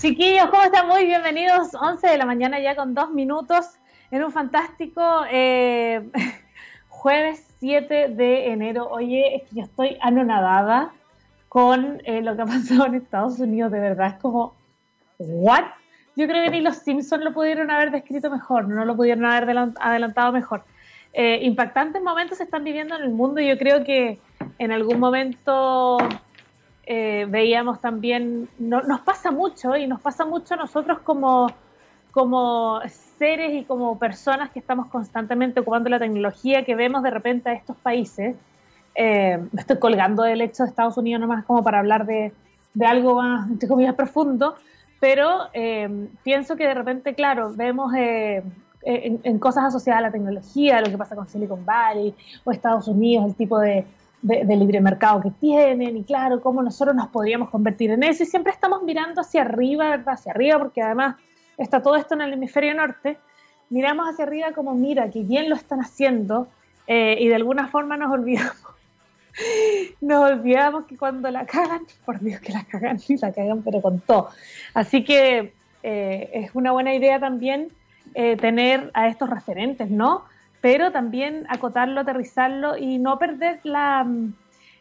Chiquillos, ¿cómo están? Muy bienvenidos. 11 de la mañana ya con dos minutos en un fantástico eh, jueves 7 de enero. Oye, es que yo estoy anonadada con eh, lo que ha pasado en Estados Unidos. De verdad, es como, ¿what? Yo creo que ni los Simpsons lo pudieron haber descrito mejor, no lo pudieron haber adelantado mejor. Eh, impactantes momentos se están viviendo en el mundo y yo creo que en algún momento eh, veíamos también, nos pasa mucho y nos pasa mucho a nosotros como, como seres y como personas que estamos constantemente ocupando la tecnología, que vemos de repente a estos países. Eh, me estoy colgando del hecho de Estados Unidos nomás como para hablar de, de algo más, entre comillas, profundo, pero eh, pienso que de repente, claro, vemos en, en, cosas asociadas a la tecnología, lo que pasa con Silicon Valley o Estados Unidos, el tipo de, de, libre mercado que tienen y claro, cómo nosotros nos podríamos convertir en eso y siempre estamos mirando hacia arriba, ¿verdad? Hacia arriba porque además está todo esto en el hemisferio norte, miramos hacia arriba como mira, que bien lo están haciendo eh, y de alguna forma nos olvidamos. Nos olvidamos que cuando la cagan, por Dios que la cagan y la cagan, pero con todo. Así que eh, es una buena idea también eh, tener a estos referentes, ¿no? Pero también acotarlo, aterrizarlo y no perder la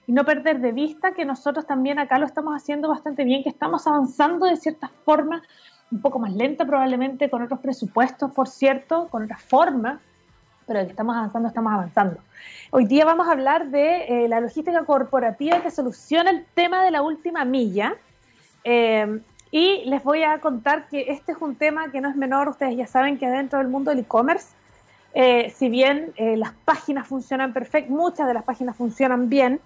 y no perder de vista que nosotros también acá lo estamos haciendo bastante bien, que estamos avanzando de cierta forma, un poco más lenta probablemente, con otros presupuestos, por cierto, con otras formas, pero que estamos avanzando, estamos avanzando. Hoy día vamos a hablar de eh, la logística corporativa que soluciona el tema de la última milla. Eh, y les voy a contar que este es un tema que no es menor, ustedes ya saben que dentro del mundo del e-commerce eh, si bien eh, las páginas funcionan perfecto, muchas de las páginas funcionan bien,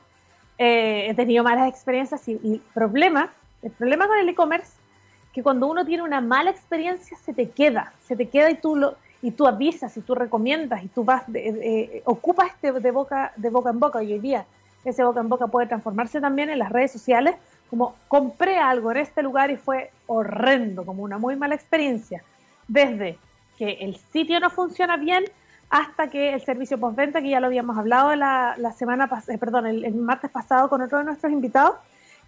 eh, he tenido malas experiencias y, el problema, el problema con el e-commerce, que cuando uno tiene una mala experiencia se te queda, se te queda y tú lo y tú avisas y tú recomiendas y tú vas ocupas este de boca de boca en boca. Y hoy día ese boca en boca puede transformarse también en las redes sociales como compré algo en este lugar y fue horrendo, como una muy mala experiencia, desde que el sitio no funciona bien hasta que el servicio postventa, que ya lo habíamos hablado la, semana pasada, eh, perdón, el, martes pasado con otro de nuestros invitados,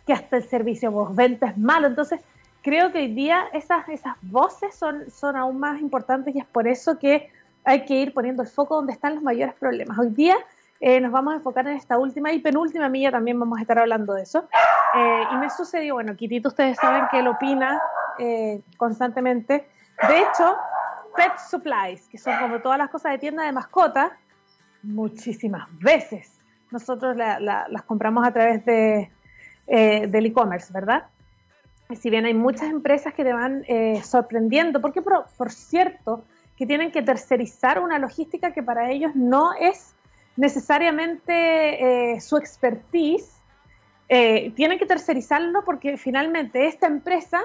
que hasta el servicio postventa es malo. Entonces, creo que hoy día esas, esas voces son, son aún más importantes y es por eso que hay que ir poniendo el foco donde están los mayores problemas. Hoy día eh, nos vamos a enfocar en esta última y penúltima milla, también vamos a estar hablando de eso. Eh, y me sucedió, bueno, Kitito, ustedes saben que él opina constantemente. De hecho, pet supplies, que son como todas las cosas de tienda de mascota, muchísimas veces nosotros las compramos a través de, eh, del e-commerce, ¿verdad? si bien hay muchas empresas que te van eh, sorprendiendo, porque por, cierto, que tienen que tercerizar una logística que para ellos no es necesariamente eh, su expertise, tienen que tercerizarlo porque finalmente esta empresa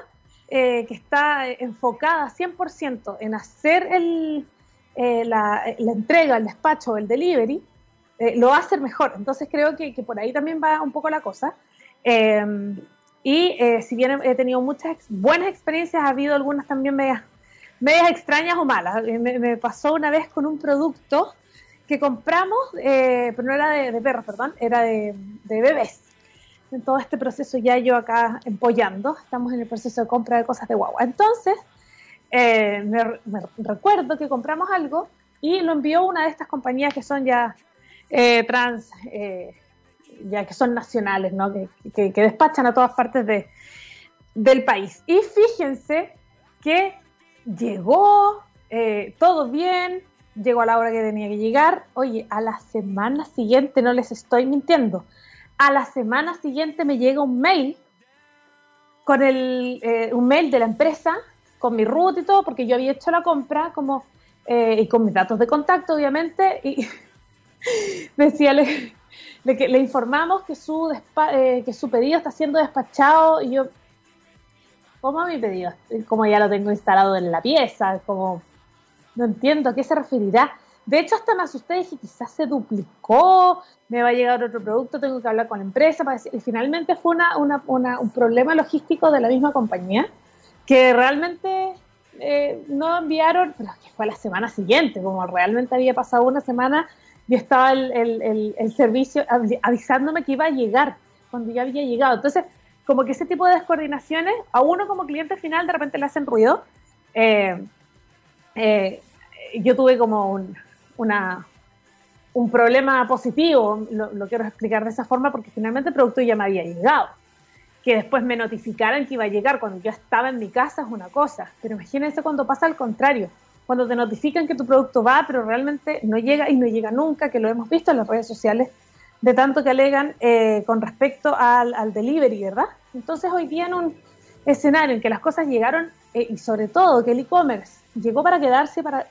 eh, que está enfocada 100% en hacer el, eh, la, entrega, el despacho, el delivery, eh, lo va a hacer mejor. Entonces creo que, por ahí también va un poco la cosa. Em, y si bien he tenido muchas buenas experiencias, ha habido algunas también medias, medias extrañas o malas. Me, pasó una vez con un producto que compramos, pero no era de, perros, perdón, era de, de bebés en todo este proceso ya yo acá empollando, estamos en el proceso de compra de cosas de guagua. Entonces, eh, me, recuerdo que compramos algo y lo envió una de estas compañías que son ya eh, trans, eh, ya que son nacionales, ¿no? Que, despachan a todas partes de, del país. Y fíjense que llegó todo bien, llegó a la hora que tenía que llegar. Oye, a la semana siguiente, no les estoy mintiendo, a la semana siguiente me llega un mail con el, eh, un mail de la empresa con mi root y todo, porque yo había hecho la compra como eh, y con mis datos de contacto, obviamente, y decía, le, le, informamos que su, eh, que su pedido está siendo despachado y yo, ¿cómo mi pedido? Como ya lo tengo instalado en la pieza, como, no entiendo a qué se referirá. De hecho, hasta me asusté dije, quizás se duplicó, me va a llegar otro producto, tengo que hablar con la empresa. Para decir. Y finalmente fue un problema logístico de la misma compañía que realmente eh, no enviaron, pero que fue la semana siguiente, como realmente había pasado una semana y estaba el, servicio avisándome que iba a llegar cuando ya había llegado. Entonces, como que ese tipo de descoordinaciones a uno como cliente final de repente le hacen ruido. Eh, eh, yo tuve como un, una, un problema positivo, lo, lo, quiero explicar de esa forma porque finalmente el producto ya me había llegado. Que después me notificaran que iba a llegar cuando yo estaba en mi casa es una cosa, pero imagínense cuando pasa al contrario, cuando te notifican que tu producto va, pero realmente no llega y no llega nunca, que lo hemos visto en las redes sociales, de tanto que alegan eh, con respecto al, al, delivery, ¿verdad? Entonces hoy día en un escenario en que las cosas llegaron eh, y sobre todo que el e-commerce llegó para quedarse, para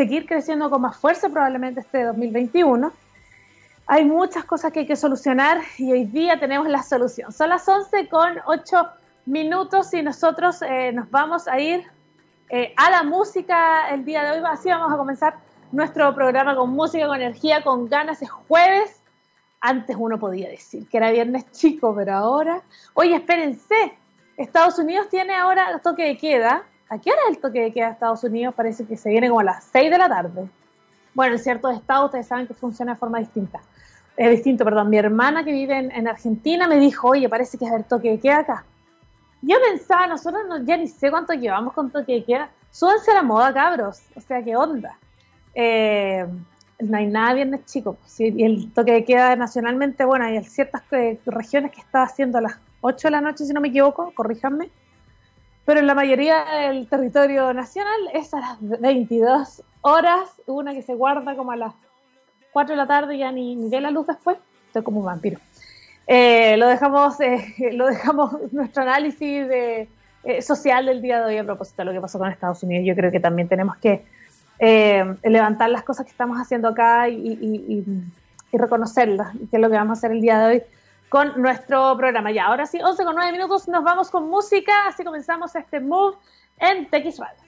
seguir creciendo con más fuerza probablemente este 2021, hay muchas cosas que hay que solucionar y hoy día tenemos la solución. Son las 11 con 8 minutos y nosotros eh, nos vamos a ir eh, a la música el día de hoy. Así vamos a comenzar nuestro programa con música, con energía, con ganas. Es jueves antes uno podía decir que era viernes chico, pero ahora, oye, espérense, Estados Unidos tiene ahora toque de queda. ¿A qué hora es el toque de queda de Estados Unidos? Parece que se viene como a las 6 de la tarde. Bueno, en ciertos estados ustedes saben que funciona de forma distinta. Es distinto, perdón. Mi hermana que vive en, Argentina me dijo, oye, parece que es el toque de queda acá. Yo pensaba, nosotros no, ya ni sé cuánto llevamos con toque de queda. Súbanse a la moda, cabros. O sea, ¿qué onda? Eh, no hay nada viernes chico. y el toque de queda nacionalmente, bueno, hay ciertas eh, regiones que está haciendo a las 8 de la noche, si no me equivoco, corríjanme. Pero en la mayoría del territorio nacional es a las 22 horas, una que se guarda como a las 4 de la tarde, ya ni, ni ve la luz después. Estoy como un vampiro. Eh, lo dejamos, eh, lo dejamos nuestro análisis de, social del día de hoy a propósito de lo que pasó con Estados Unidos. Yo creo que también tenemos que eh, levantar las cosas que estamos haciendo acá y, reconocerlas, que es lo que vamos a hacer el día de hoy con nuestro programa. Ya, ahora sí, 11 con 9 minutos, nos vamos con música, así comenzamos este Move en TX Radio.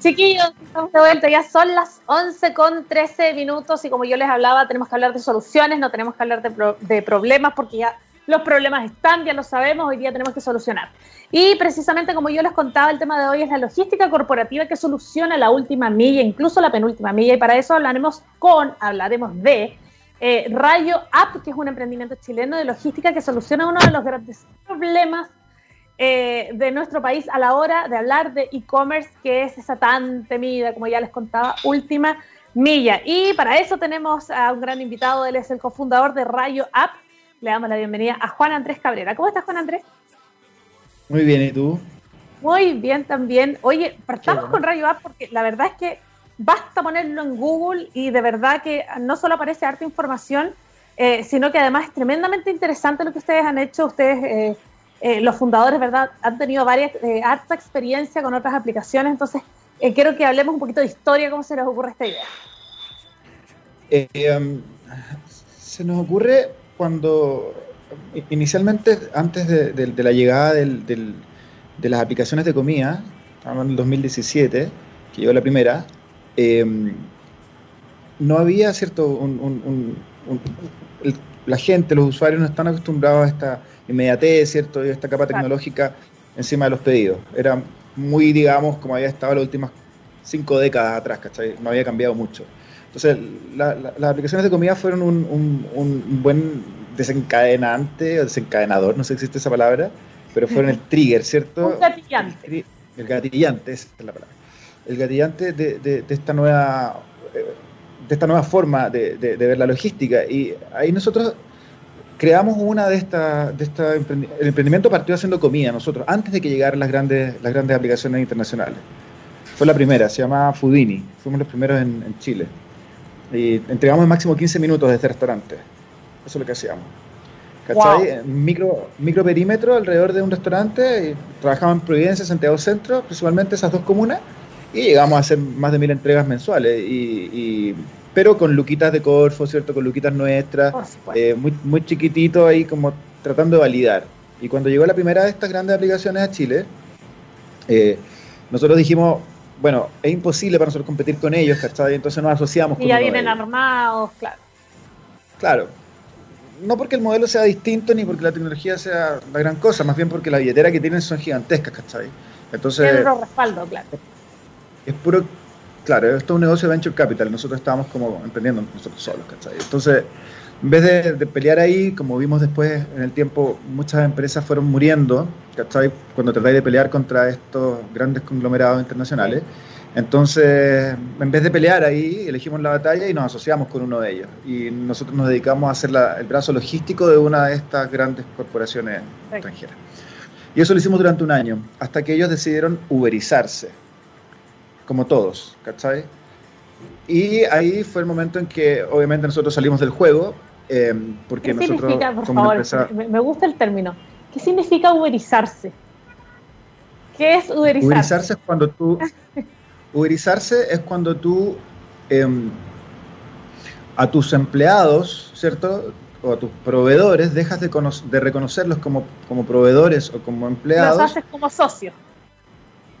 Chiquillos, estamos de vuelta, ya son las 11 con 13 minutos y como yo les hablaba, tenemos que hablar de soluciones, no tenemos que hablar de, de problemas porque ya los problemas están, ya lo sabemos, hoy día tenemos que solucionar. Y precisamente como yo les contaba, el tema de hoy es la logística corporativa que soluciona la última milla, incluso la penúltima milla, y para eso hablaremos con, hablaremos de eh, Rayo App, que es un emprendimiento chileno de logística que soluciona uno de los grandes problemas eh, de nuestro país a la hora de hablar de e-commerce, que es esa tan temida, como ya les contaba, última milla. Y para eso tenemos a un gran invitado, él es el cofundador de Rayo App, le damos la bienvenida a Juan Andrés Cabrera. ¿Cómo estás, Juan Andrés? Muy bien, ¿y tú? Muy bien también. Oye, partamos con Rayo App porque la verdad es que basta ponerlo en Google y de verdad que no solo aparece harta información, eh, sino que además es tremendamente interesante lo que ustedes han hecho. Ustedes, eh, eh, los fundadores, ¿verdad? Han tenido varias, harta experiencia con otras aplicaciones, entonces quiero que hablemos un poquito de historia, cómo se les ocurre esta idea. Um, se nos ocurre cuando inicialmente, antes de, la llegada de las aplicaciones de comida, en el 2017, que llegó la primera, em, no había, ¿cierto? la gente, los usuarios no están acostumbrados a esta inmediatez, ¿cierto? Y a esta capa tecnológica encima de los pedidos. Era muy, digamos, como había estado las últimas cinco décadas atrás, ¿cachai? No había cambiado mucho. Entonces, las aplicaciones de comida fueron un, buen desencadenante o desencadenador, no sé si existe esa palabra, pero fueron el trigger, ¿cierto? Un gatillante. El gatillante, esa es la palabra. El gatillante de, esta nueva de esta nueva forma de, ver la logística. Y ahí nosotros creamos una de estas, de esta el emprendimiento partió haciendo comida nosotros, antes de que llegaran las grandes, las grandes aplicaciones internacionales. Fue la primera, se llamaba Foodini, fuimos los primeros en Chile. Y entregamos en máximo 15 minutos de este restaurante. Eso es lo que hacíamos. ¿Cachai? Micro, micro perímetro alrededor de un restaurante. Y trabajamos en Providencia, Santiago Centro, principalmente esas dos comunas. Y llegamos a hacer más de mil entregas mensuales. Y, pero con luquitas de Corfo, ¿cierto? Con luquitas nuestras. Eh, muy, muy chiquitito ahí, como tratando de validar. Y cuando llegó la primera de estas grandes aplicaciones a Chile, eh, nosotros dijimos, bueno, es imposible para nosotros competir con ellos, ¿cachai? Entonces nos asociamos y con Y ya vienen armados, claro. Claro. No porque el modelo sea distinto ni porque la tecnología sea la gran cosa, más bien porque la billetera que tienen son gigantescas, ¿cachai? Entonces. Es puro respaldo, claro. Es puro. Claro, esto es un negocio de venture capital, nosotros estábamos como emprendiendo nosotros solos, ¿cachai? Entonces, en vez de, pelear ahí, como vimos después en el tiempo, muchas empresas fueron muriendo, ¿cachai? Cuando tratáis de pelear contra estos grandes conglomerados internacionales. Entonces, en vez de pelear ahí, elegimos la batalla y nos asociamos con uno de ellos. Y nosotros nos dedicamos a ser el brazo logístico de una de estas grandes corporaciones extranjeras. Y eso lo hicimos durante un año, hasta que ellos decidieron uberizarse, como todos, ¿cachai? Y ahí fue el momento en que obviamente nosotros salimos del juego, eh, porque ¿Qué nosotros significa, por favor, me, gusta el término. ¿Qué significa uberizarse? ¿Qué es uberizarse? Uberizarse es cuando tú... uberizarse es cuando tú em, a tus empleados, ¿cierto? O a tus proveedores dejas de, de reconocerlos como, como proveedores o como empleados. Los haces como socios.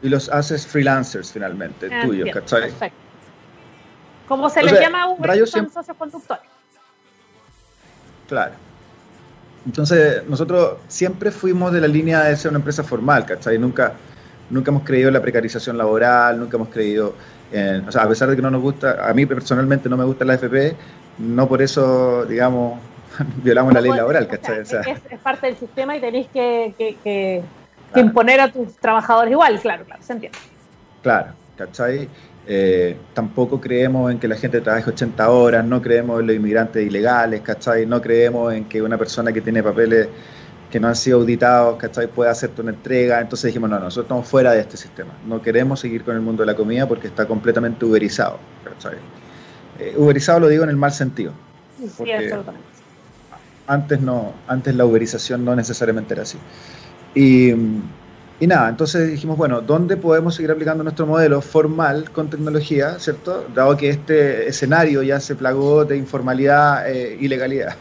Y los haces freelancers finalmente, ah, tuyos, ¿cachai? Perfecto. Como se les llama a Uber, son socios conductores. Claro. Entonces, nosotros siempre fuimos de la línea de ser una empresa formal, ¿cachai? Nunca, nunca hemos creído en la precarización laboral, nunca hemos creído en, o sea, a pesar de que no nos gusta, a mí personalmente no me gusta la FP, no por eso, digamos, violamos la ley laboral, ¿cachai? es, parte del sistema y tenéis que, que, imponer a tus trabajadores igual, claro, claro, se entiende. Claro, ¿cachai? Eh, tampoco creemos en que la gente trabaje 80 horas, no creemos en los inmigrantes ilegales, ¿cachai? No creemos en que una persona que tiene papeles que no han sido auditados, ¿cachai? Pueda hacerte una entrega. Entonces dijimos, no, nosotros estamos fuera de este sistema. No queremos seguir con el mundo de la comida porque está completamente uberizado, ¿cachai? Eh, uberizado lo digo en el mal sentido. Sí, absolutamente. Antes, no, antes la uberización no necesariamente era así. Y y nada, entonces dijimos, bueno, ¿dónde podemos seguir aplicando nuestro modelo formal con tecnología, ¿cierto? Dado que este escenario ya se plagó de informalidad e ilegalidad.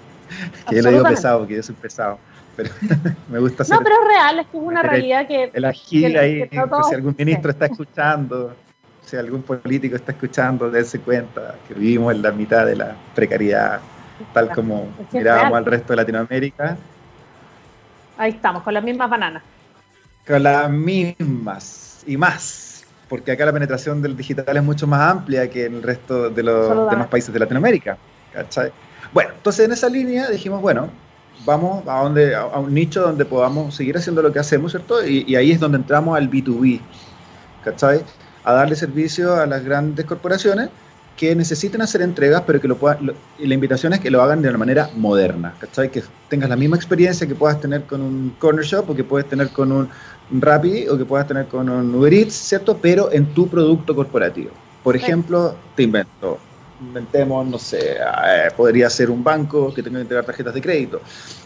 que yo lo digo pesado, que yo soy pesado. Pero me gusta hacer. No, pero es real, es que es una realidad que. El agil ahí, si algún ministro está escuchando, si algún político está escuchando, dése cuenta que vivimos en la mitad de la precariedad, tal como mirábamos al resto de Latinoamérica. Ahí estamos, con las mismas bananas. Con las mismas y más, porque acá la penetración del digital es mucho más amplia que en el resto de los demás países de Latinoamérica. Bueno, entonces en esa línea dijimos, bueno, vamos a, donde, a un nicho donde podamos seguir haciendo lo que hacemos, ¿cierto? Y, ahí es donde entramos al B2B, ¿cachai? A darle servicio a las grandes corporaciones que necesiten hacer entregas, pero que lo puedan, y la invitación es que lo hagan de una manera moderna, ¿cachai? Que tengas la misma experiencia que puedas tener con un corner shop o que puedes tener con un Rappi o que puedas tener con un Uber Eats, ¿cierto? Pero en tu producto corporativo. Por ejemplo, te invento, inventemos, no sé, eh, podría ser un banco que tenga que entregar tarjetas de crédito,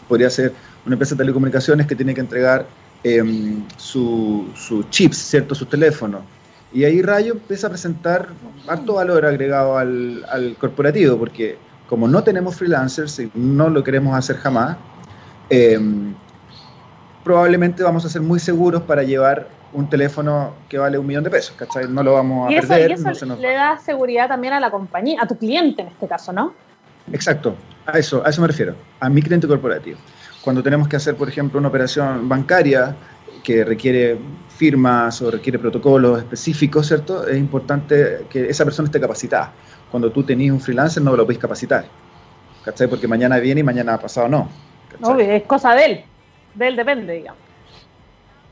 podría ser una empresa de telecomunicaciones que tiene que entregar eh, sus chips, ¿cierto? Su teléfono. Y ahí Rayo empieza a presentar harto valor agregado al, al corporativo, porque como no tenemos freelancers y no lo queremos hacer jamás, eh, probablemente vamos a ser muy seguros para llevar un teléfono que vale un millón de pesos, ¿cachai? No lo vamos a perder. Y eso le da seguridad también a la compañía, a tu cliente en este caso, ¿no? Exacto, a eso, a eso me refiero, a mi cliente corporativo. Cuando tenemos que hacer, por ejemplo, una operación bancaria que requiere firmas o requiere protocolos específicos, ¿cierto? Es importante que esa persona esté capacitada. Cuando tú tenés un freelancer no lo podéis capacitar, ¿cachai? Porque mañana viene y mañana pasado no. No, es cosa de él de él depende, digamos.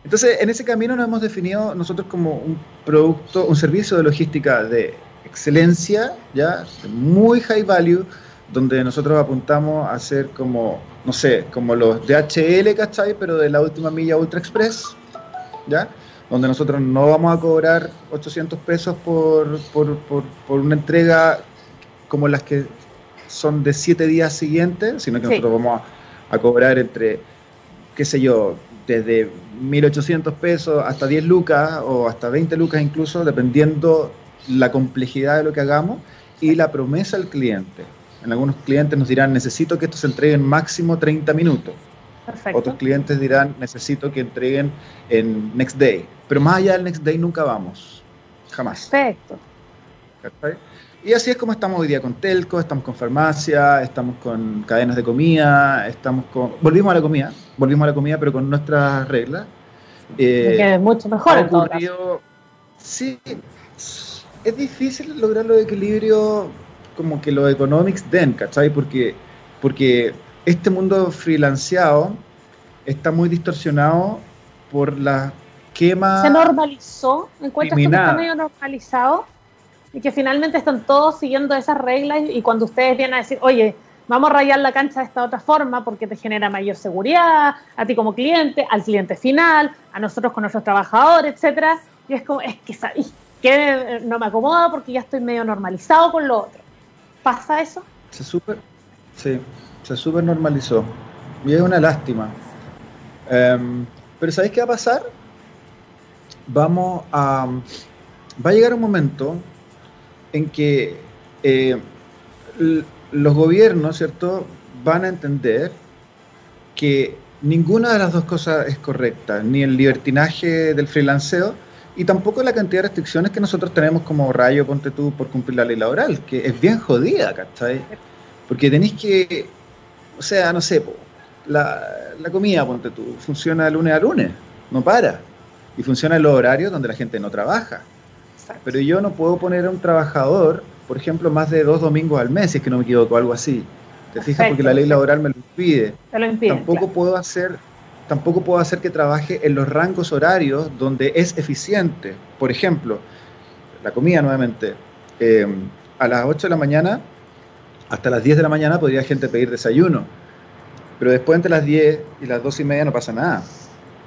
Entonces, en ese camino nos hemos definido nosotros como un producto, un servicio de logística de excelencia, ya, muy high value, donde nosotros apuntamos a ser como, no sé, como los DHL, ¿cachai? Pero de la última milla Ultra Express, ¿ya? Donde nosotros no vamos a cobrar 800 pesos por, por, por, una entrega como las que son de 7 días siguientes, sino que nosotros vamos a cobrar entre qué sé yo, desde 1.800 pesos hasta 10 lucas o hasta 20 lucas incluso, dependiendo la complejidad de lo que hagamos y la promesa al cliente. En algunos clientes nos dirán, necesito que esto se entregue en máximo 30 minutos. Perfecto. Otros clientes dirán, necesito que entreguen en next day. Pero más allá del next day nunca vamos. Jamás. Perfecto. Y así es como estamos hoy día con Telco, estamos con farmacia, estamos con cadenas de comida, estamos con... Volvimos a la comida, volvimos a la comida pero con nuestras reglas. Eh, es mucho mejor. ocurrido... Sí, es difícil lograr los equilibrios como que los economics den, ¿cachai? Porque, porque este mundo freelanceado está muy distorsionado por la quema. Se normalizó, encuentras que está medio normalizado y que finalmente están todos siguiendo esas reglas y cuando ustedes vienen a decir, oye, vamos a rayar la cancha de esta otra forma porque te genera mayor seguridad, a ti como cliente, al cliente final, a nosotros con nuestros trabajadores, etcétera, y es como, es que, que no me acomoda porque ya estoy medio normalizado con lo otro. ¿Pasa eso? Se super, sí, se super normalizó. Y es una lástima. Em, pero ¿sabéis qué va a pasar? Vamos a... Va a llegar un momento en que eh, los gobiernos, ¿cierto?, van a entender que ninguna de las dos cosas es correcta, ni el libertinaje del freelanceo y tampoco la cantidad de restricciones que nosotros tenemos como rayo, ponte tú, por cumplir la ley laboral, que es bien jodida, ¿cachai? Porque tenéis que, o sea, no sé, la, la comida, ponte tú, funciona de lunes a lunes, no para. Y funciona en los horarios donde la gente no trabaja. Pero yo no puedo poner a un trabajador, por ejemplo, más de dos domingos al mes, si es que no me equivoco, algo así. ¿Te fijas? Porque la ley laboral me lo impide. lo impide tampoco puedo hacer tampoco puedo hacer que trabaje en los rangos horarios donde es eficiente. Por ejemplo, la comida nuevamente. Eh, a las 8 de la mañana hasta las 10 de la mañana podría gente pedir desayuno. Pero después entre las 10 y las 2 y media no pasa nada.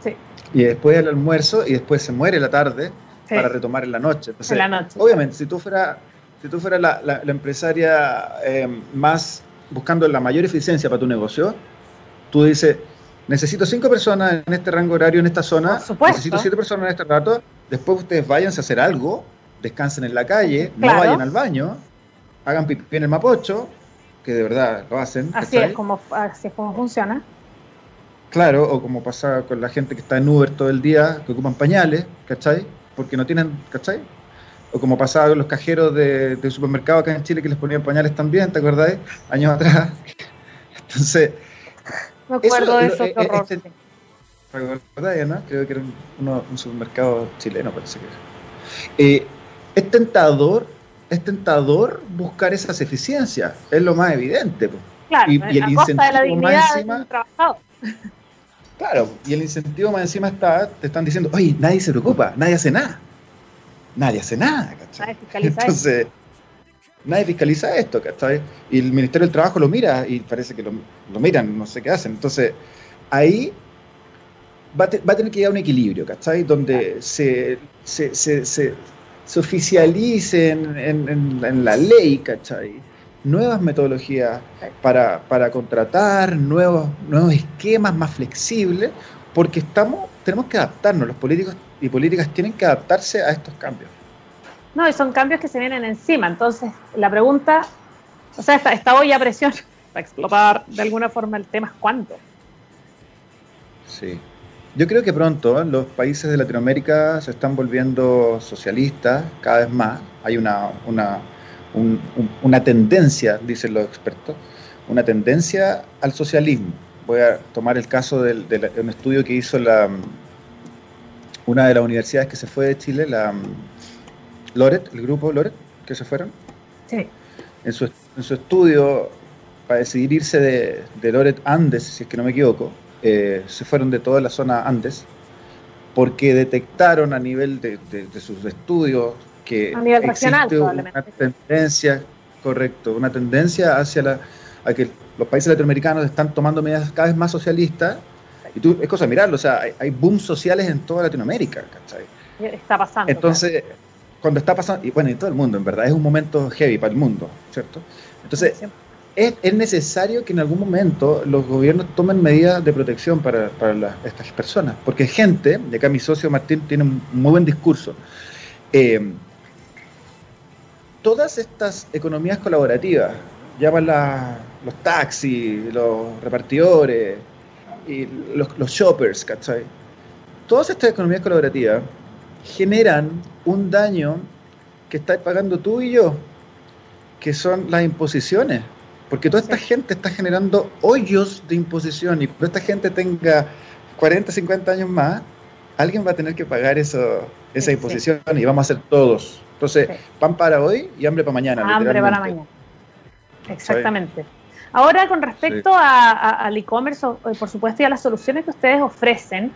Sí. Y después el almuerzo y después se muere la tarde para retomar en la noche. en la noche. Obviamente, si tú fueras si tú fuera la, la, empresaria eh, más buscando la mayor eficiencia para tu negocio, tú dices, necesito cinco personas en este rango horario, en esta zona, necesito siete personas en este rato, después ustedes váyanse a hacer algo, descansen en la calle, no vayan al baño, hagan pipí en el mapocho, que de verdad lo hacen. Así es, como, así es como funciona. Claro, o como pasa con la gente que está en Uber todo el día, que ocupan pañales, ¿cachai? Porque no tienen, ¿cachai? O como pasaba con los cajeros de, de supermercado acá en Chile que les ponían pañales también, ¿te acordáis? Años atrás. Entonces, me acuerdo de eso, qué horror. Este, ¿no? Creo que era un, supermercado chileno, parece que eh, es tentador, es tentador buscar esas eficiencias, es lo más evidente. Claro, y, el incentivo de la dignidad más encima, Claro, y el incentivo más encima está, te están diciendo, oye, nadie se preocupa, nadie hace nada. Nadie hace nada, ¿cachai? Nadie Entonces, nadie fiscaliza esto, ¿cachai? Y el Ministerio del Trabajo lo mira y parece que lo, miran, no sé qué hacen. Entonces, ahí va a, tener que llegar a un equilibrio, ¿cachai? Donde se, se, se, se, oficialicen en, la ley, ¿cachai? Nuevas metodologías para, para contratar, nuevos, nuevos esquemas más flexibles, porque estamos, tenemos que adaptarnos, los políticos y políticas tienen que adaptarse a estos cambios. No, y son cambios que se vienen encima. Entonces, la pregunta, o sea, esta olla a presión para explotar de alguna forma el tema cuándo. Sí. Yo creo que pronto los países de Latinoamérica se están volviendo socialistas cada vez más. Hay una, una, una tendencia, dicen los expertos, una tendencia al socialismo. Voy a tomar el caso de un estudio que hizo la, una de las universidades que se fue de Chile, la Loret, el grupo Loret, que se fueron. Sí. En su, en su estudio, para decidir irse de, de, Loret Andes, si es que no me equivoco, eh, se fueron de toda la zona Andes, porque detectaron a nivel de, sus estudios que a nivel existe una tendencia, correcto, una tendencia hacia la, a que los países latinoamericanos están tomando medidas cada vez más socialistas. Y tú, es cosa de mirarlo, o sea, hay, hay booms sociales en toda Latinoamérica, ¿cachai? Está pasando. Entonces, cuando está pasando, y bueno, en todo el mundo, en verdad, es un momento heavy para el mundo, ¿cierto? Entonces, es, es, necesario que en algún momento los gobiernos tomen medidas de protección para, para estas personas, porque gente, de acá mi socio Martín tiene un muy buen discurso, eh, todas estas economías colaborativas, llámala los taxis, los repartidores, y los, los shoppers, ¿cachai? Todas estas economías colaborativas generan un daño que estás pagando tú y yo, que son las imposiciones. Porque toda esta gente está generando hoyos de imposición y cuando esta gente tenga 40, 50 años más, alguien va a tener que pagar eso, esa imposición y vamos a hacer todos. Entonces, pan para hoy y hambre para mañana. Hambre para mañana. Exactamente. Ahora, con respecto al e-commerce, por supuesto, y a las soluciones que ustedes ofrecen,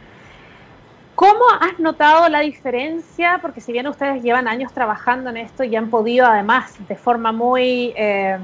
¿cómo has notado la diferencia? Porque si bien ustedes llevan años trabajando en esto y han podido, además, de forma muy, eh,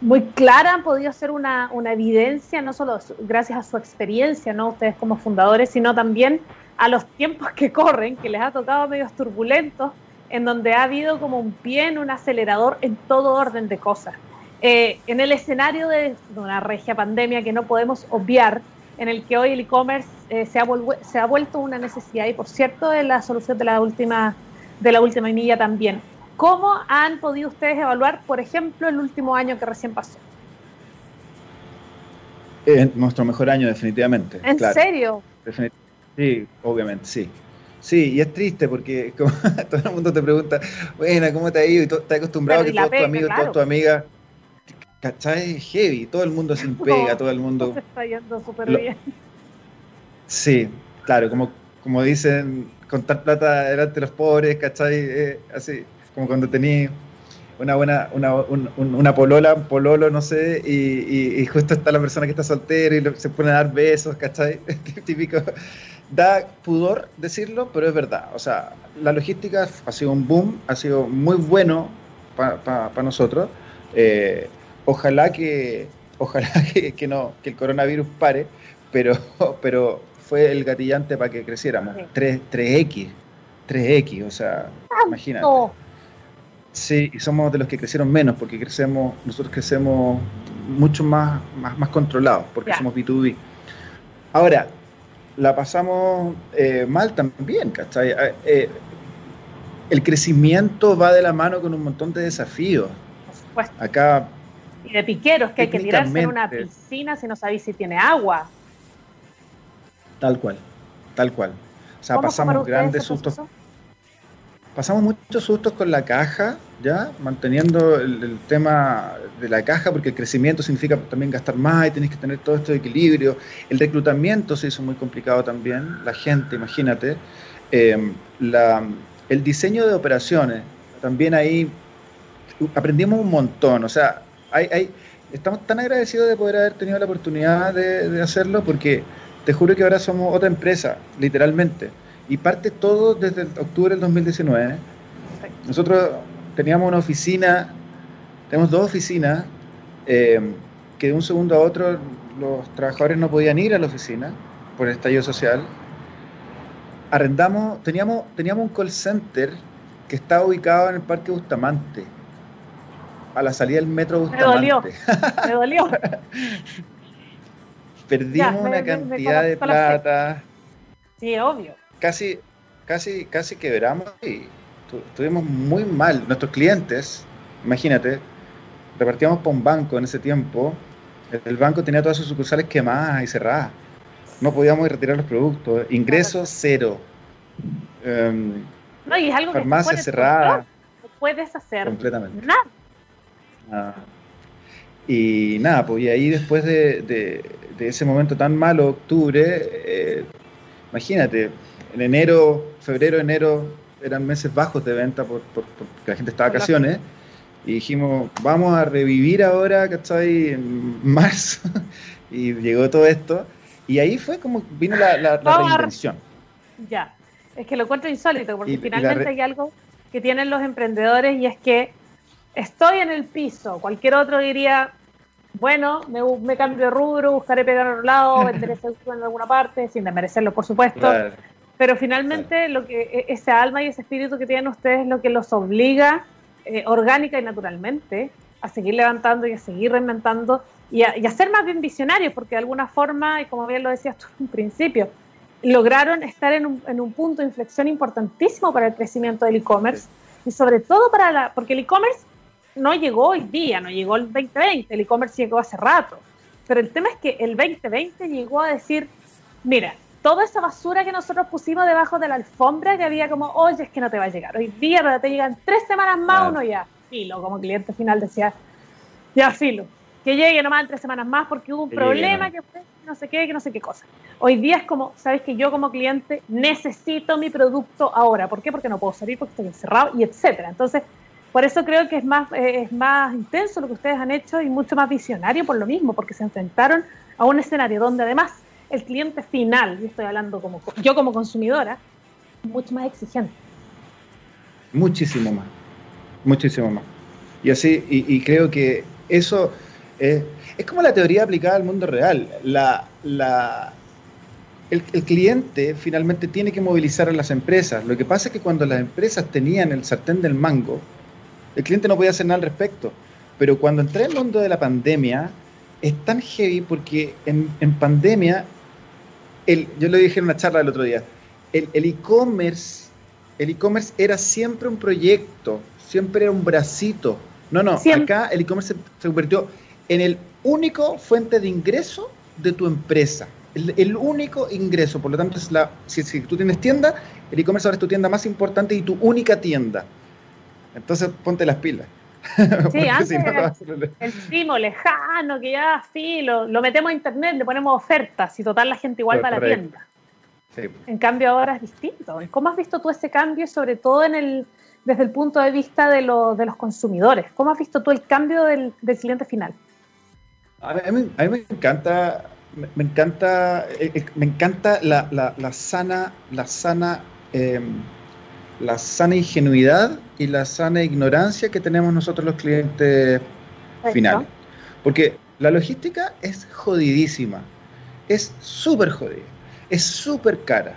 muy clara, han podido hacer una, una, evidencia, no solo gracias a su experiencia, ¿no? Ustedes como fundadores, sino también a los tiempos que corren, que les ha tocado medios turbulentos, en donde ha habido como un pie en un acelerador en todo orden de cosas. Eh, en el escenario de una regia pandemia que no podemos obviar, en el que hoy el e-commerce eh, se, ha se, ha vuelto una necesidad y por cierto de la solución de la última de la última milla también. ¿Cómo han podido ustedes evaluar, por ejemplo, el último año que recién pasó? Eh, nuestro mejor año, definitivamente. ¿En serio? sí, obviamente, sí. Sí, y es triste porque todo el mundo te pregunta, bueno, ¿cómo te ha ido? Y estás acostumbrado a que todos tus amigos, todas tus amigas ¿Cachai? Heavy, todo el mundo sin pega, todo el mundo. Se está yendo súper bien. Sí, claro, como, como dicen, contar plata delante de los pobres, ¿cachai? Eh, así, como cuando tenías una buena, una, una polola, un pololo, no sé, y, y, justo está la persona que está soltera y se pone a dar besos, ¿cachai? Típico. Da pudor decirlo, pero es verdad. O sea, la logística ha sido un boom, ha sido muy bueno para nosotros. Eh, ojalá que ojalá que, no que el coronavirus pare, pero pero fue el gatillante para que creciéramos. 3, x 3X, o sea, imagínate. Sí, y somos de los que crecieron menos, porque crecemos, nosotros crecemos mucho más, más, más controlados, porque somos B2B. Ahora, la pasamos eh, mal también, ¿cachai? Eh, eh, el crecimiento va de la mano con un montón de desafíos. Por supuesto. Acá y de piqueros, que hay que tirarse en una piscina si no sabéis si tiene agua. Tal cual, tal cual. O sea, pasamos grandes sustos. Pasamos muchos sustos con la caja, ¿ya? Manteniendo el, tema de la caja, porque el crecimiento significa también gastar más y tenés que tener todo esto de equilibrio. El reclutamiento se hizo muy complicado también. La gente, imagínate. Em, la, el diseño de operaciones, también ahí aprendimos un montón. O sea, hay, estamos tan agradecidos de poder haber tenido la oportunidad de, hacerlo porque te juro que ahora somos otra empresa, literalmente. Y parte todo desde octubre del 2019. Nosotros teníamos una oficina, tenemos dos oficinas, eh, que de un segundo a otro los trabajadores no podían ir a la oficina por el estallido social. Arrendamos, teníamos, teníamos un call center que estaba ubicado en el Parque Bustamante a la salida del metro Me dolió, me dolió. Perdimos una cantidad de plata. Sí, obvio. Casi, casi, casi quebramos y estuvimos muy mal. Nuestros clientes, imagínate, repartíamos para un banco en ese tiempo. El banco tenía todas sus sucursales quemadas y cerradas. No podíamos retirar los productos. Ingresos cero. Em, no, y es algo farmacia cerrada. No puedes hacer completamente. nada. Ah. Y nada, pues y ahí después de, ese momento tan malo, octubre, eh, imagínate, en enero, febrero, enero eran meses bajos de venta porque la gente estaba de vacaciones. Y dijimos, vamos a revivir ahora, ¿cachai? En marzo. y llegó todo esto. Y ahí fue como vino la, la, reinvención. Ya, es que lo encuentro insólito, porque finalmente hay algo que tienen los emprendedores y es que estoy en el piso. Cualquier otro diría, bueno, me, cambio de rubro, buscaré pegar a otro lado, venderé en alguna parte, sin desmerecerlo, por supuesto. Pero finalmente lo que e, ese alma y ese espíritu que tienen ustedes es lo que los obliga eh, orgánica y naturalmente a seguir levantando y a seguir reinventando y a, ser más bien visionarios, porque de alguna forma, y como bien lo decías tú en un principio, lograron estar en un, en un punto de inflexión importantísimo para el crecimiento del e-commerce y sobre todo para la, porque el e-commerce no llegó hoy día, no llegó el 2020, el e-commerce llegó hace rato. Pero el tema es que el 2020 llegó a decir, mira, toda esa basura que nosotros pusimos debajo de la alfombra que había como, oye, es que no te va a llegar. Hoy día te llegan tres semanas más, uno ya, filo, como cliente final decía, ya filo, que llegue nomás en tres semanas más porque hubo un problema, que no sé qué, que no sé qué cosa. Hoy día es como, sabes que yo como cliente necesito mi producto ahora. ¿Por qué? Porque no puedo salir porque estoy encerrado y etcétera. Entonces, Por eso creo que es más, eh, es más intenso lo que ustedes han hecho y mucho más visionario por lo mismo, porque se enfrentaron a un escenario donde además el cliente final, y estoy hablando como yo como consumidora, mucho más exigente. Muchísimo más, muchísimo más. Y así, y, creo que eso es, es, como la teoría aplicada al mundo real. La, la, el, cliente finalmente tiene que movilizar a las empresas. Lo que pasa es que cuando las empresas tenían el sartén del mango, el cliente no podía hacer nada al respecto. Pero cuando entré en el mundo de la pandemia, es tan heavy porque en, en pandemia, el, yo lo dije en una charla el otro día, el e-commerce el e-commerce era siempre un proyecto, siempre era un bracito. No, no, acá el e-commerce se, convirtió en el único fuente de ingreso de tu empresa. El, único ingreso, por lo tanto, es la, si, si tú tienes tienda, el e-commerce ahora es tu tienda más importante y tu única tienda. Entonces, ponte las pilas. Sí, antes el primo lejano, que ya sí, lo, metemos a internet, le ponemos ofertas y total la gente igual va a la tienda. En cambio ahora es distinto. ¿Cómo has visto tú ese cambio, sobre todo en el, desde el punto de vista de, de los consumidores? ¿Cómo has visto tú el cambio del, cliente final? A mí, me encanta, me, encanta, eh, eh, me encanta la, la, sana, la sana, em, la sana ingenuidad y la sana ignorancia que tenemos nosotros los clientes finales. Porque la logística es jodidísima, es súper jodida es súper cara,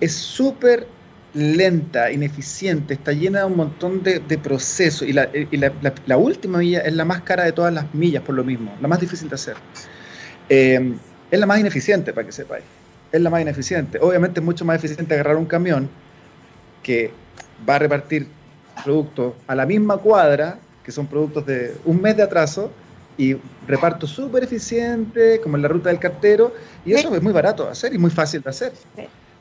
es súper lenta, ineficiente, está llena de un montón de, procesos y, la, última milla es la más cara de todas las millas por lo mismo, la más difícil de hacer. Eh, es la más ineficiente, para que sepáis. Es la más ineficiente. Obviamente es mucho más eficiente agarrar un camión que va a repartir productos a la misma cuadra, que son productos de un mes de atraso, y reparto súper eficiente, como en la ruta del cartero, y eso es muy barato de hacer y muy fácil de hacer.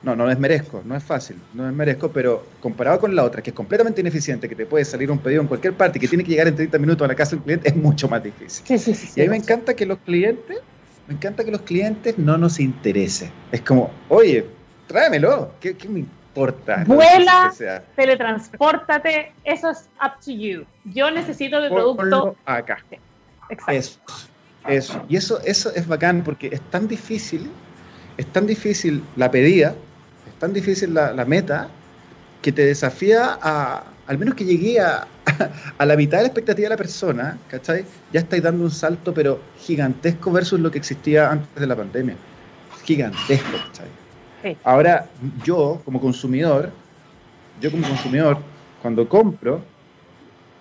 No, no merezco, no es fácil, no merezco, pero comparado con la otra, que es completamente ineficiente, que te puede salir un pedido en cualquier parte y que tiene que llegar en 30 minutos a la casa del cliente, es mucho más difícil. y a mí me encanta que los clientes, me encanta que los clientes no nos interesen. Es como, oye, tráemelo, ¿qué, me importa? Vuela, teletranspórtate, eso es up to you. Yo necesito el producto acá. Eso, eso. Y eso, eso es bacán porque es tan difícil, es tan difícil la pedida, es tan difícil la, meta, que te desafía a, al menos que llegué a, a, la mitad de la expectativa de la persona, ¿cachai? Ya estáis dando un salto, pero gigantesco versus lo que existía antes de la pandemia. Gigantesco, ¿cachai? Ahora, yo como consumidor, yo como consumidor, cuando compro,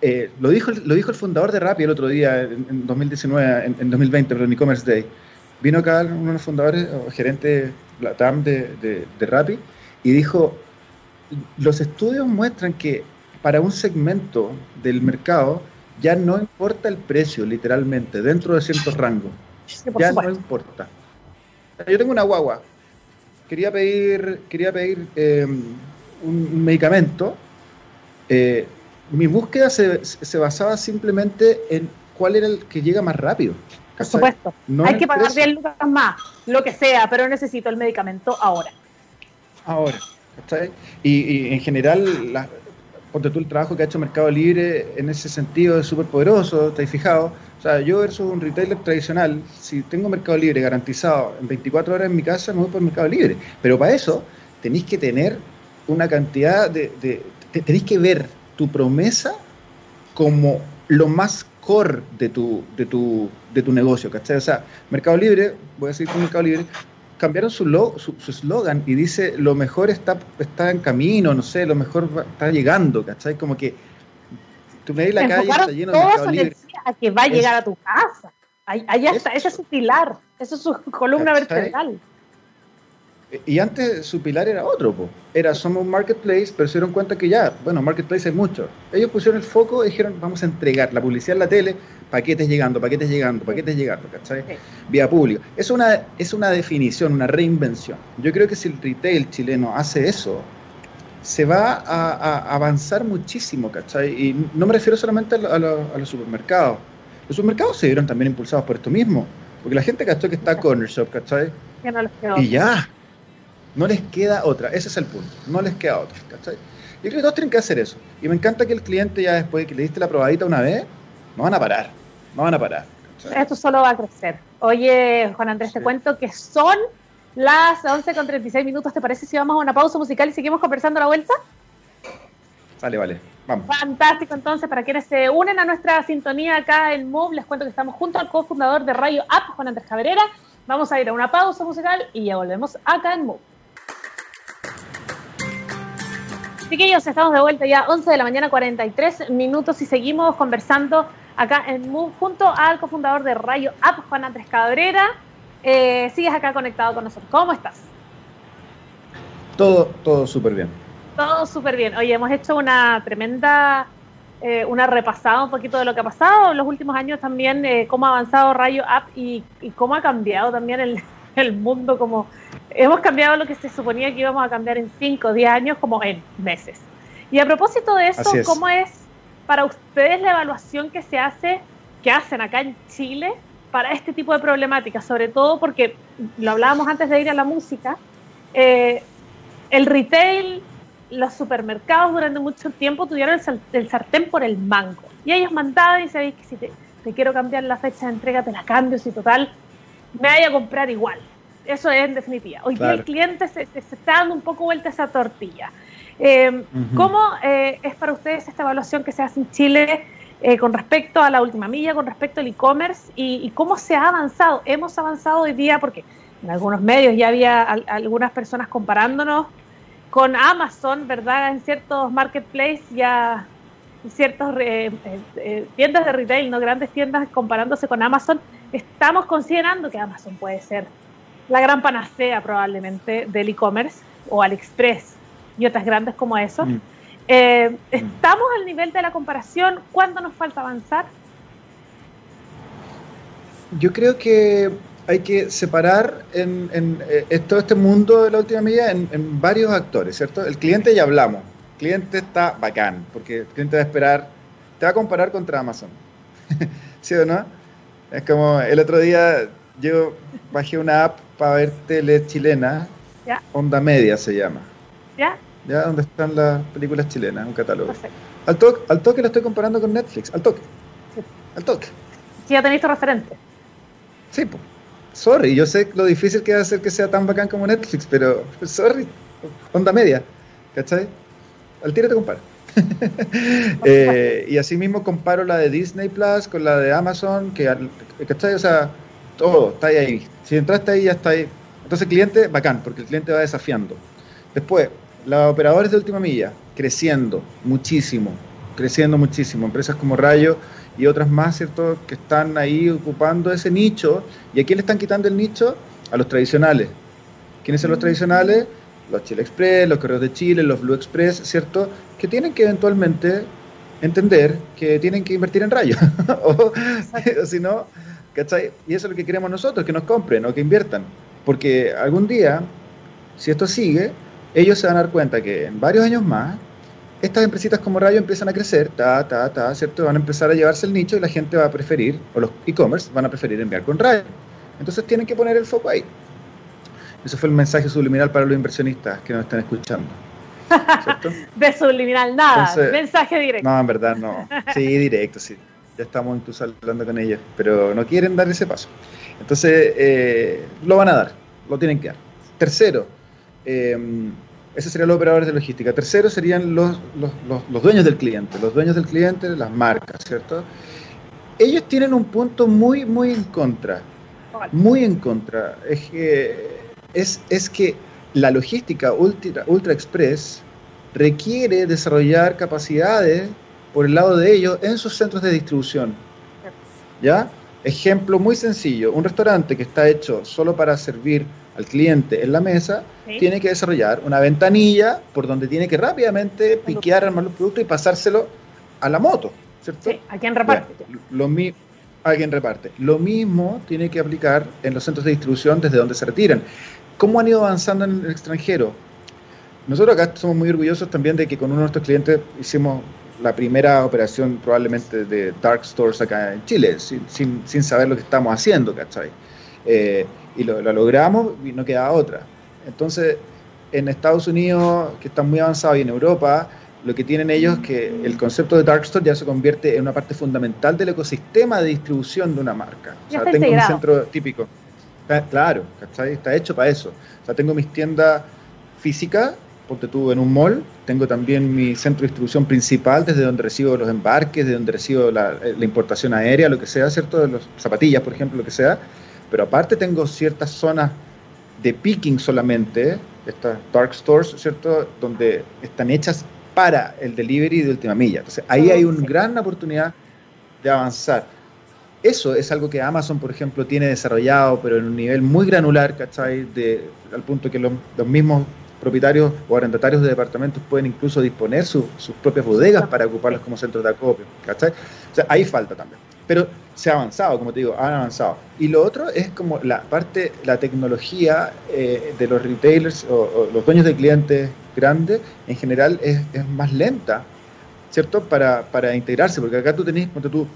eh, lo, dijo, lo dijo el fundador de Rappi el otro día, en, 2019, en, 2020, pero en e-commerce day. Vino acá uno de los fundadores, o gerente la TAM de, de, de Rappi, y dijo, los estudios muestran que para un segmento del mercado ya no importa el precio, literalmente, dentro de ciertos rangos. ya no importa. Yo tengo una guagua. Quería pedir, quería pedir eh, un, medicamento. Eh, mi búsqueda se, se, basaba simplemente en cuál era el que llega más rápido. Por supuesto. Hay que pagar 10 lucas más, lo que sea, pero necesito el medicamento ahora. Ahora. Y, y, en general, la, ponte tú el trabajo que ha hecho Mercado Libre en ese sentido es súper poderoso, ¿te has fijado? O sea, yo versus un retailer tradicional, si tengo Mercado Libre garantizado en 24 horas en mi casa, me voy por Mercado Libre. Pero para eso tenéis que tener una cantidad de, de tenéis que ver tu promesa como lo más core de tu, de tu, de tu negocio, ¿cachai? O sea, Mercado Libre, voy a decir con Mercado Libre, cambiaron su eslogan su, y dice lo mejor está, está en camino, no sé, lo mejor está llegando, ¿cachai? Como que tú me la calle está lleno de Mercado Libre. A que va a llegar a tu casa. Ahí, está, ese es su pilar, esa es su columna vertebral. Y antes su pilar era otro, po. era somos un marketplace, pero se dieron cuenta que ya, bueno, marketplace hay mucho. Ellos pusieron el foco y dijeron, vamos a entregar la publicidad en la tele, paquetes llegando, paquetes llegando, paquetes llegando, ¿cachai? Vía público. Es una, es una definición, una reinvención. Yo creo que si el retail chileno hace eso, se va a, avanzar muchísimo, ¿cachai? Y no me refiero solamente a, los supermercados. Los supermercados se vieron también impulsados por esto mismo, porque la gente cachó que está Corner Shop, ¿cachai? Y ya, no les queda otra, ese es el punto, no les queda otra, ¿cachai? Yo creo que todos tienen que hacer eso. Y me encanta que el cliente ya después que le diste la probadita una vez, no van a parar, no van a parar. Esto solo va a crecer. Oye, Juan Andrés, te cuento que son las 11 con 36 minutos. ¿Te parece si vamos a una pausa musical y seguimos conversando a la vuelta? Vale, vale. Vamos. Fantástico, entonces, para quienes se unen a nuestra sintonía acá en MOVE, les cuento que estamos junto al cofundador de Rayo App, Juan Andrés Cabrera. Vamos a ir a una pausa musical y ya volvemos acá en MOVE. Chiquillos, estamos de vuelta ya 11 de la mañana, 43 minutos y seguimos conversando acá en MOVE junto al cofundador de Rayo App, Juan Andrés Cabrera. Eh, sigues acá conectado con nosotros. ¿Cómo estás? Todo, todo súper bien. Todo súper bien. Oye, hemos hecho una tremenda, eh, una repasada un poquito de lo que ha pasado en los últimos años también, eh, cómo ha avanzado Rayo App y, cómo ha cambiado también el, el, mundo, como hemos cambiado lo que se suponía que íbamos a cambiar en 5 o 10 años, como en meses. Y a propósito de eso, ¿cómo es para ustedes la evaluación que se hace, que hacen acá en Chile para este tipo de problemáticas? Sobre todo porque, lo hablábamos antes de ir a la música, eh, el retail los supermercados durante mucho tiempo tuvieron el, sartén por el mango. Y ellos mandaban y sabéis que si te, quiero cambiar la fecha de entrega, te la cambio, si total, me vaya a comprar igual. Eso es en definitiva. Hoy día el cliente se, está dando un poco vuelta a esa tortilla. Eh, ¿Cómo eh, es para ustedes esta evaluación que se hace en Chile eh, con respecto a la última milla, con respecto al e-commerce y, cómo se ha avanzado? Hemos avanzado hoy día porque en algunos medios ya había algunas personas comparándonos con Amazon, ¿verdad? En ciertos marketplaces ya ciertas eh, eh, tiendas de retail, no grandes tiendas comparándose con Amazon, estamos considerando que Amazon puede ser la gran panacea probablemente del e-commerce o AliExpress y otras grandes como eso. Mm. Eh, ¿Estamos al nivel de la comparación? ¿Cuándo nos falta avanzar? Yo creo que hay que separar en, eh, todo este mundo de la última milla en, varios actores, ¿cierto? El cliente ya hablamos. El cliente está bacán, porque el cliente va a esperar, te va a comparar contra Amazon. ¿Sí o no? Es como el otro día yo bajé una app para ver tele chilena, Onda Media se llama. ¿Ya? ¿Ya? Donde están las películas chilenas, un catálogo. Al toque, al toque lo estoy comparando con Netflix, al toque. Al toque. Sí, ya tenéis tu referente. Sí, pues sorry, yo sé lo difícil que va a hacer que sea tan bacán como Netflix, pero sorry, onda media, ¿cachai? Al tiro te comparo. eh, y así mismo comparo la de Disney Plus con la de Amazon, que, ¿cachai? O sea, todo está ahí. Si entraste ahí, ya está ahí. Entonces, cliente, bacán, porque el cliente va desafiando. Después, los operadores de última milla, creciendo muchísimo, creciendo muchísimo. Empresas como Rayo y otras más, ¿cierto?, que están ahí ocupando ese nicho. ¿Y a quién le están quitando el nicho? A los tradicionales. ¿Quiénes son los tradicionales? Los Chile Express, los Correos de Chile, los Blue Express, ¿cierto? Que tienen que eventualmente entender que tienen que invertir en rayos. o, si no, ¿cachai? Y eso es lo que queremos nosotros, que nos compren o que inviertan. Porque algún día, si esto sigue, ellos se van a dar cuenta que en varios años más estas empresitas como Rayo empiezan a crecer, ta, ta, ta, ¿cierto? Van a empezar a llevarse el nicho y la gente va a preferir, o los e-commerce van a preferir enviar con Rayo. Entonces tienen que poner el foco ahí. Eso fue el mensaje subliminal para los inversionistas que nos están escuchando. ¿cierto? De subliminal, nada, mensaje directo. No, en verdad no. Sí, directo, sí. Ya estamos incluso hablando con ellos, pero no quieren dar ese paso. Entonces, eh, lo van a dar, lo tienen que dar. Tercero, eh, ese serían los operadores de logística. Tercero serían los, los, dueños del cliente, los dueños del cliente, las marcas, ¿cierto? Ellos tienen un punto muy, muy en contra. Muy en contra. Es que, es, es que la logística ultra, ultra express requiere desarrollar capacidades por el lado de ellos en sus centros de distribución. ¿Ya? Ejemplo muy sencillo, un restaurante que está hecho solo para servir al cliente en la mesa, tiene que desarrollar una ventanilla por donde tiene que rápidamente piquear, armar los productos y pasárselo a la moto, ¿cierto? Sí, a quien reparte. lo mi alguien reparte. Lo mismo tiene que aplicar en los centros de distribución desde donde se retiran. ¿Cómo han ido avanzando en el extranjero? Nosotros acá somos muy orgullosos también de que con uno de nuestros clientes hicimos la primera operación probablemente de dark stores acá en Chile, sin, sin, saber lo que estamos haciendo, ¿cachai? Eh, y lo, logramos y no queda otra. Entonces, en Estados Unidos, que están muy avanzados, y en Europa, lo que tienen ellos es que el concepto de Dark Store ya se convierte en una parte fundamental del ecosistema de distribución de una marca. O sea, tengo un centro típico. claro, Está hecho para eso. O sea, tengo mis tiendas físicas, ponte tú en un mall, tengo también mi centro de distribución principal, desde donde recibo los embarques, desde donde recibo la, la importación aérea, lo que sea, ¿cierto? De los zapatillas, por ejemplo, lo que sea. Pero aparte tengo ciertas zonas de picking solamente, estas dark stores, ¿cierto? Donde están hechas para el delivery de última milla. Entonces, ahí hay una gran oportunidad de avanzar. Eso es algo que Amazon, por ejemplo, tiene desarrollado, pero en un nivel muy granular, ¿cachai? De, al punto que los, mismos propietarios o arrendatarios de departamentos pueden incluso disponer sus propias bodegas para ocuparlas como centros de acopio, ¿cachai? O sea, ahí falta también. Pero se ha avanzado, como te digo, han avanzado. Y lo otro es como la parte, la tecnología eh, de los retailers o, los dueños de clientes grandes, en general es, más lenta, ¿cierto? Para, para, integrarse, porque acá tú tenés, cuando tú,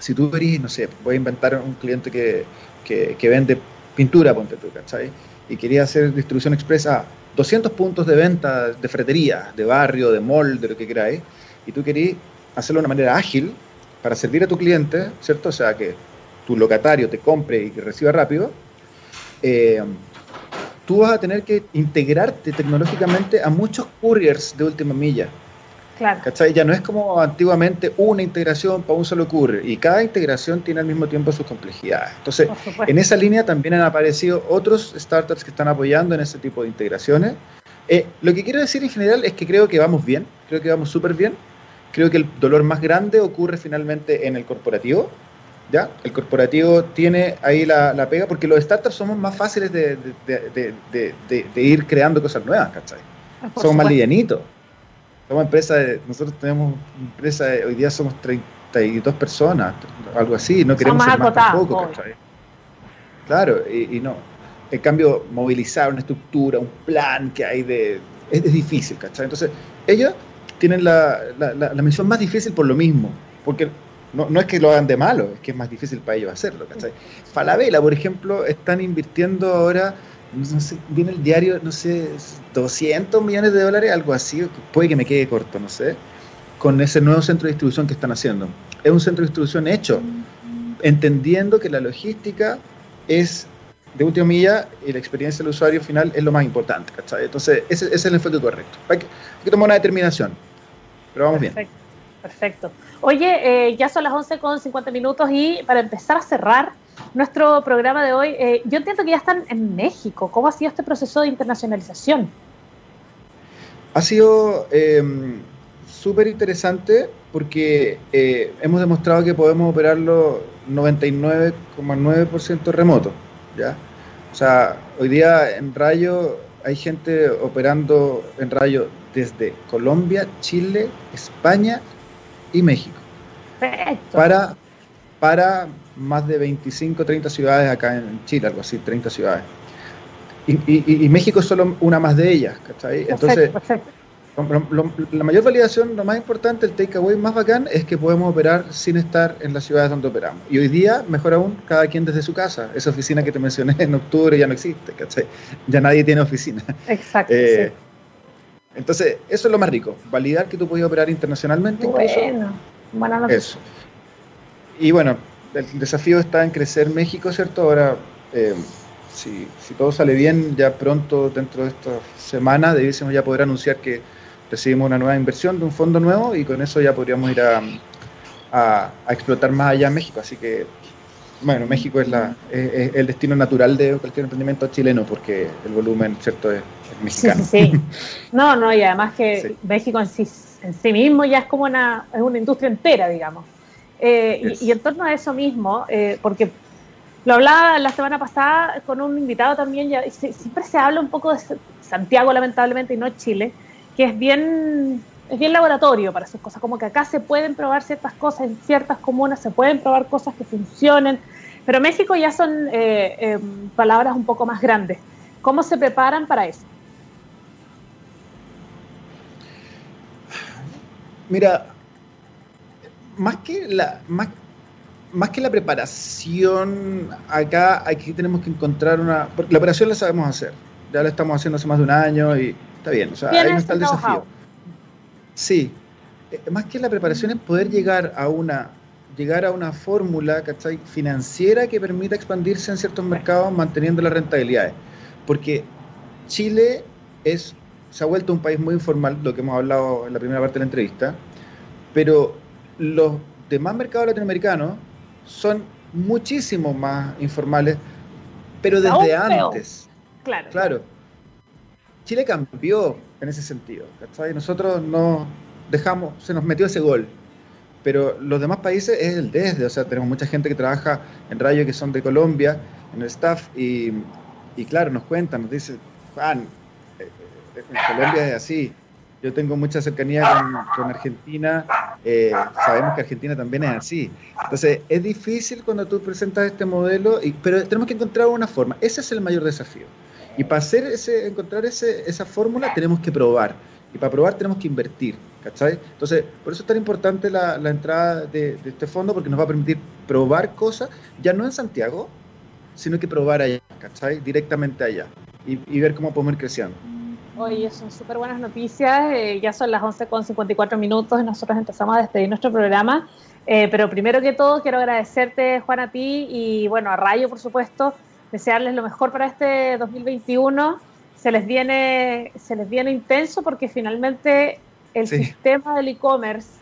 si tú verís, no sé, voy a inventar un cliente que, que, vende pintura, ponte tú, ¿cachai? Y quería hacer distribución expresa 200 puntos de venta de fretería, de barrio, de mall, de lo que queráis, y tú querías hacerlo de una manera ágil, para servir a tu cliente, ¿cierto? O sea, que tu locatario te compre y que reciba rápido, eh, tú vas a tener que integrarte tecnológicamente a muchos couriers de última milla. Claro. ¿Cachai? Ya no es como antiguamente una integración para un solo courier y cada integración tiene al mismo tiempo sus complejidades. Entonces, en esa línea también han aparecido otros startups que están apoyando en ese tipo de integraciones. Eh, lo que quiero decir en general es que creo que vamos bien, creo que vamos súper bien creo que el dolor más grande ocurre finalmente en el corporativo. ¿ya? El corporativo tiene ahí la, la pega porque los startups somos más fáciles de, de, de, de ir creando cosas nuevas, ¿cachai? Ah, somos más livianitos. Somos empresa nosotros tenemos empresa, hoy día somos 32 personas, algo así, no queremos ser más tampoco, ¿cachai? Claro, y, no. En cambio, movilizar una estructura, un plan que hay de... Es, es difícil, ¿cachai? Entonces, ellos tienen la, la, misión más difícil por lo mismo, porque no, no, es que lo hagan de malo, es que es más difícil para ellos hacerlo. ¿cachai? Falabella, por ejemplo, están invirtiendo ahora, no sé, viene el diario, no sé, 200 millones de dólares, algo así, puede que me quede corto, no sé, con ese nuevo centro de distribución que están haciendo. Es un centro de distribución hecho, entendiendo que la logística es de última milla y la experiencia del usuario final es lo más importante, ¿cachai? Entonces, ese, es el enfoque correcto. Hay que, hay que tomar una determinación vamos perfecto, bien. Perfecto. Oye, eh, ya son las 11 con 50 minutos y para empezar a cerrar nuestro programa de hoy, eh, yo entiendo que ya están en México. ¿Cómo ha sido este proceso de internacionalización? Ha sido eh, súper interesante porque hemos demostrado que podemos operarlo 99,9% remoto. ¿ya? O sea, hoy día en Rayo hay gente operando en Rayo desde Colombia, Chile, España y México. Perfecto. Para, para más de 25, 30 ciudades acá en Chile, algo así, 30 ciudades. Y, México es solo una más de ellas, ¿cachai? Entonces, la mayor validación, lo más importante, el takeaway más bacán es que podemos operar sin estar en las ciudades donde operamos. Y hoy día, mejor aún, cada quien desde su casa. Esa oficina que te mencioné en octubre ya no existe, ¿cachai? Ya nadie tiene oficina. Exacto. Eh, entonces, eso es lo más rico, validar que tú puedes operar internacionalmente. Bueno, buena noticia. Eso. Y bueno, el desafío está en crecer México, ¿cierto? Ahora, eh, si, todo sale bien, ya pronto, dentro de esta semana, debiésemos ya poder anunciar que recibimos una nueva inversión de un fondo nuevo y con eso ya podríamos ir a, a, explotar más allá en México. Así que, bueno, México es, la, es el destino natural de cualquier emprendimiento chileno porque el volumen, ¿cierto? Es, mexicano. Sí, sí, No, no, y además que México en sí, en sí mismo ya es como una, es una industria entera, digamos. Eh, y, en torno a eso mismo, eh, porque lo hablaba la semana pasada con un invitado también, ya, siempre se habla un poco de Santiago, lamentablemente, y no Chile, que es bien, es bien laboratorio para sus cosas, como que acá se pueden probar ciertas cosas, en ciertas comunas se pueden probar cosas que funcionen, pero México ya son eh, palabras un poco más grandes. ¿Cómo se preparan para eso? Mira, más que la, más, más que la preparación, acá aquí tenemos que encontrar una. Porque la operación la sabemos hacer. Ya la estamos haciendo hace más de un año y está bien. O sea, ahí no está el desafío. Sí, eh, más que la preparación es poder llegar a una llegar a una fórmula financiera que permita expandirse en ciertos mercados manteniendo las rentabilidades. Porque Chile es, se ha vuelto un país muy informal, lo que hemos hablado en la primera parte de la entrevista, pero los demás mercados latinoamericanos son muchísimo más informales, pero desde antes. Claro. Claro. Chile cambió en ese sentido. Nosotros no dejamos, se nos metió ese gol. Pero los demás países es el desde, o sea, tenemos mucha gente que trabaja en radio que son de Colombia, en el staff, y, y claro, nos cuentan, nos dicen, Juan, en Colombia es así, yo tengo mucha cercanía con, Argentina, eh, sabemos que Argentina también es así. Entonces, es difícil cuando tú presentas este modelo, y, pero tenemos que encontrar una forma. Ese es el mayor desafío. Y para hacer ese, encontrar ese, esa fórmula tenemos que probar. Y para probar tenemos que invertir. ¿cachai? Entonces, por eso es tan importante la, entrada de, este fondo, porque nos va a permitir probar cosas, ya no en Santiago, sino que probar allá, ¿cachai? Directamente allá. Y ver cómo podemos ir creciendo. Oye, son súper buenas noticias. Eh, ya son las 11.54 minutos y nosotros empezamos a despedir nuestro programa. Eh, pero primero que todo, quiero agradecerte, Juan, a ti y bueno, a Rayo, por supuesto, desearles lo mejor para este 2021. Se les viene, se les viene intenso porque finalmente el sistema del e-commerce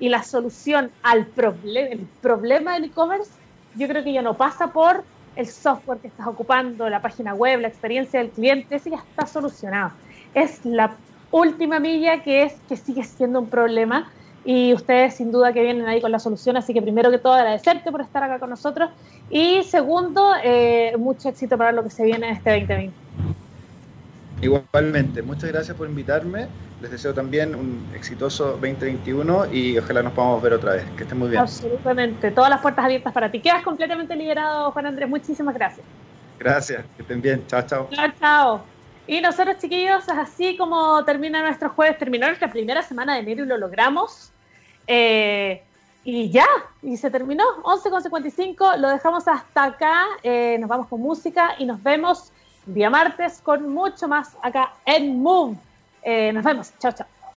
y la solución al problema, el problema del e-commerce, yo creo que ya no pasa por el software que estás ocupando, la página web, la experiencia del cliente, ese ya está solucionado es la última milla que es que sigue siendo un problema y ustedes sin duda que vienen ahí con la solución, así que primero que todo agradecerte por estar acá con nosotros y segundo, eh, mucho éxito para lo que se viene en este 2020. Igualmente, muchas gracias por invitarme, les deseo también un exitoso 2021 y ojalá nos podamos ver otra vez, que estén muy bien. Absolutamente, todas las puertas abiertas para ti. Quedas completamente liberado, Juan Andrés, muchísimas gracias. Gracias, que estén bien, chao, chao. Chao, chao. Y nosotros, chiquillos, así como termina nuestro jueves, terminó nuestra primera semana de enero y lo logramos. Eh, y ya, y se terminó, 11.55, lo dejamos hasta acá, eh, nos vamos con música y nos vemos día martes con mucho más acá en Move. Eh, nos vemos, chao, chao.